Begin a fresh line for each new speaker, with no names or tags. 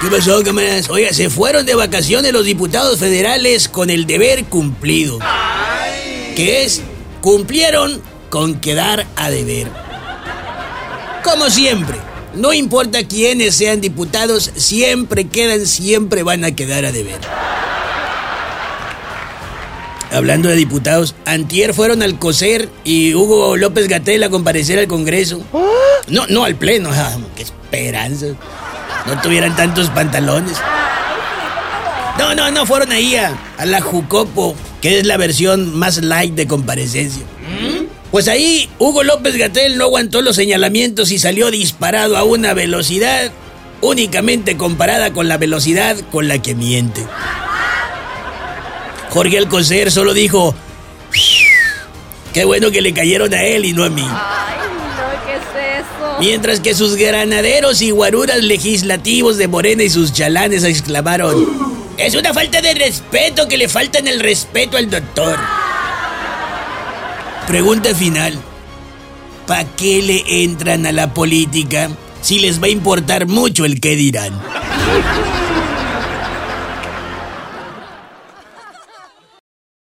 ¿Qué pasó, cámaras? Oiga, se fueron de vacaciones los diputados federales con el deber cumplido. Que es, cumplieron con quedar a deber. Como siempre, no importa quiénes sean diputados, siempre quedan, siempre van a quedar a deber. Hablando de diputados, antier fueron al COSER y Hugo López Gatel a comparecer al Congreso. No, no al pleno, ah, qué esperanza. No tuvieran tantos pantalones. No, no, no, fueron ahí a, a la Jucopo, que es la versión más light de comparecencia. Pues ahí Hugo López Gatel no aguantó los señalamientos y salió disparado a una velocidad únicamente comparada con la velocidad con la que miente. Jorge Alcocer solo dijo, qué bueno que le cayeron a él y no a mí. Mientras que sus granaderos y guaruras legislativos de Morena y sus chalanes exclamaron, es una falta de respeto que le faltan el respeto al doctor. Pregunta final. ¿Para qué le entran a la política si les va a importar mucho el qué dirán?